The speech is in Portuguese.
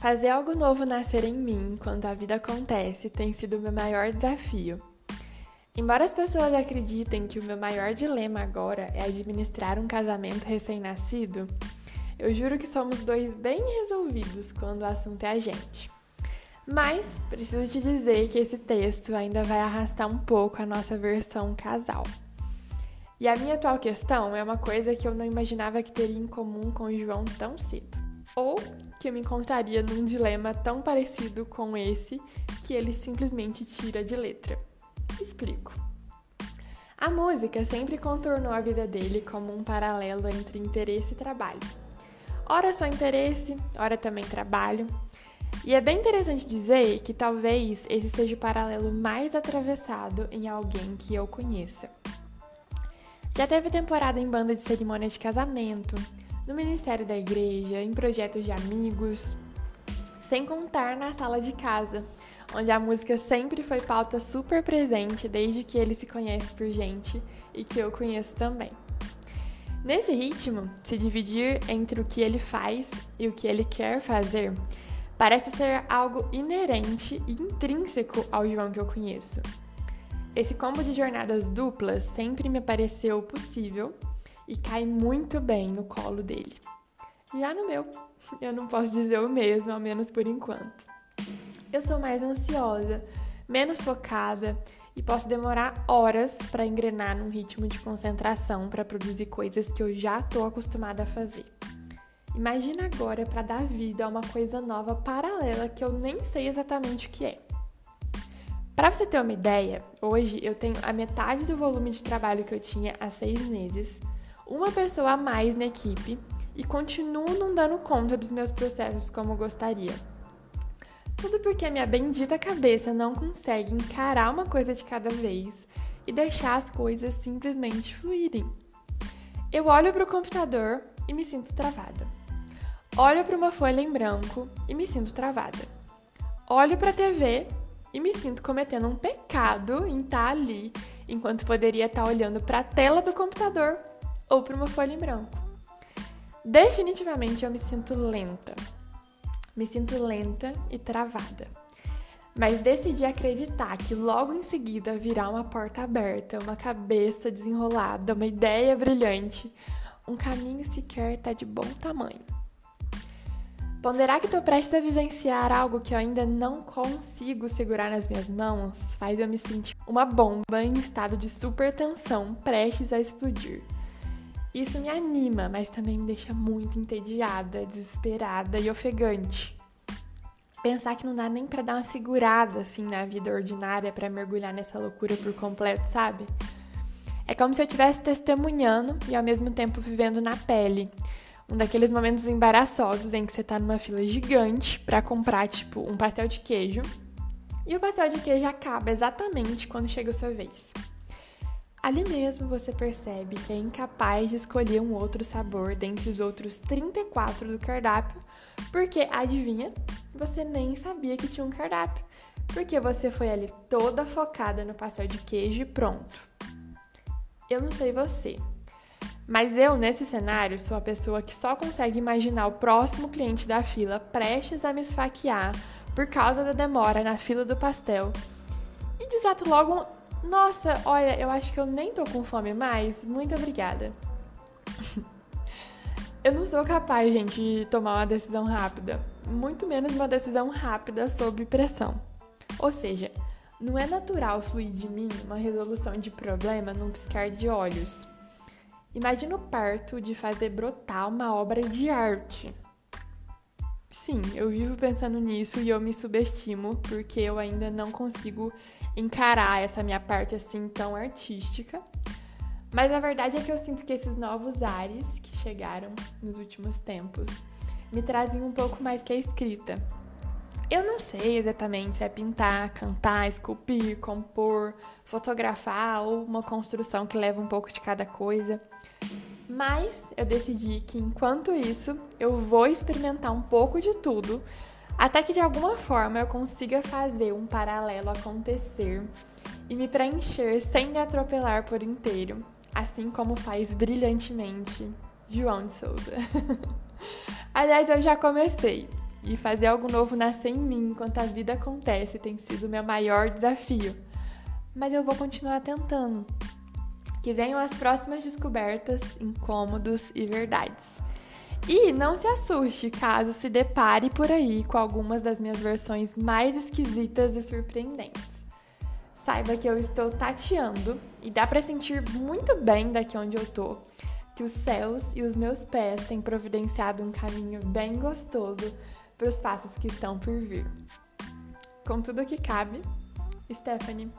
Fazer algo novo nascer em mim quando a vida acontece tem sido o meu maior desafio. Embora as pessoas acreditem que o meu maior dilema agora é administrar um casamento recém-nascido, eu juro que somos dois bem resolvidos quando o assunto é a gente. Mas preciso te dizer que esse texto ainda vai arrastar um pouco a nossa versão casal. E a minha atual questão é uma coisa que eu não imaginava que teria em comum com o João tão cedo. Ou que eu me encontraria num dilema tão parecido com esse que ele simplesmente tira de letra. Explico. A música sempre contornou a vida dele como um paralelo entre interesse e trabalho. Ora só interesse, ora também trabalho. E é bem interessante dizer que talvez esse seja o paralelo mais atravessado em alguém que eu conheça. Já teve temporada em banda de cerimônia de casamento, no ministério da igreja, em projetos de amigos, sem contar na sala de casa, onde a música sempre foi pauta super presente desde que ele se conhece por gente e que eu conheço também. Nesse ritmo, se dividir entre o que ele faz e o que ele quer fazer parece ser algo inerente e intrínseco ao João que eu conheço. Esse combo de jornadas duplas sempre me pareceu possível e cai muito bem no colo dele. Já no meu, eu não posso dizer o mesmo, ao menos por enquanto. Eu sou mais ansiosa, menos focada e posso demorar horas para engrenar num ritmo de concentração para produzir coisas que eu já estou acostumada a fazer. Imagina agora para dar vida a uma coisa nova paralela que eu nem sei exatamente o que é. Para você ter uma ideia, hoje eu tenho a metade do volume de trabalho que eu tinha há seis meses uma pessoa a mais na equipe e continuo não dando conta dos meus processos como gostaria. Tudo porque minha bendita cabeça não consegue encarar uma coisa de cada vez e deixar as coisas simplesmente fluírem. Eu olho para o computador e me sinto travada. Olho para uma folha em branco e me sinto travada. Olho para a TV e me sinto cometendo um pecado em estar tá ali, enquanto poderia estar tá olhando para a tela do computador ou para uma folha em branco. Definitivamente eu me sinto lenta. Me sinto lenta e travada. Mas decidi acreditar que logo em seguida virá uma porta aberta, uma cabeça desenrolada, uma ideia brilhante, um caminho sequer tá de bom tamanho. Ponderar que estou prestes a vivenciar algo que eu ainda não consigo segurar nas minhas mãos faz eu me sentir uma bomba em estado de super tensão prestes a explodir. Isso me anima, mas também me deixa muito entediada, desesperada e ofegante. Pensar que não dá nem para dar uma segurada assim na vida ordinária para mergulhar nessa loucura por completo, sabe? É como se eu estivesse testemunhando e ao mesmo tempo vivendo na pele. Um daqueles momentos embaraçosos em que você tá numa fila gigante para comprar, tipo, um pastel de queijo. E o pastel de queijo acaba exatamente quando chega a sua vez. Ali mesmo você percebe que é incapaz de escolher um outro sabor dentre os outros 34 do cardápio, porque adivinha, você nem sabia que tinha um cardápio, porque você foi ali toda focada no pastel de queijo e pronto. Eu não sei você, mas eu, nesse cenário, sou a pessoa que só consegue imaginar o próximo cliente da fila prestes a me esfaquear por causa da demora na fila do pastel e desato logo nossa, olha, eu acho que eu nem tô com fome mais. Muito obrigada. eu não sou capaz, gente, de tomar uma decisão rápida. Muito menos uma decisão rápida sob pressão. Ou seja, não é natural fluir de mim uma resolução de problema num piscar de olhos. Imagina o parto de fazer brotar uma obra de arte. Sim, eu vivo pensando nisso e eu me subestimo porque eu ainda não consigo encarar essa minha parte assim tão artística. Mas a verdade é que eu sinto que esses novos ares que chegaram nos últimos tempos me trazem um pouco mais que a escrita. Eu não sei exatamente se é pintar, cantar, esculpir, compor, fotografar ou uma construção que leva um pouco de cada coisa. Mas eu decidi que enquanto isso, eu vou experimentar um pouco de tudo até que de alguma forma eu consiga fazer um paralelo acontecer e me preencher sem me atropelar por inteiro, assim como faz brilhantemente João de Souza. Aliás, eu já comecei. e fazer algo novo nascer em mim enquanto a vida acontece tem sido meu maior desafio. Mas eu vou continuar tentando. Que venham as próximas descobertas, incômodos e verdades. E não se assuste caso se depare por aí com algumas das minhas versões mais esquisitas e surpreendentes. Saiba que eu estou tateando e dá para sentir muito bem daqui onde eu tô que os céus e os meus pés têm providenciado um caminho bem gostoso para os passos que estão por vir. Com tudo que cabe, Stephanie.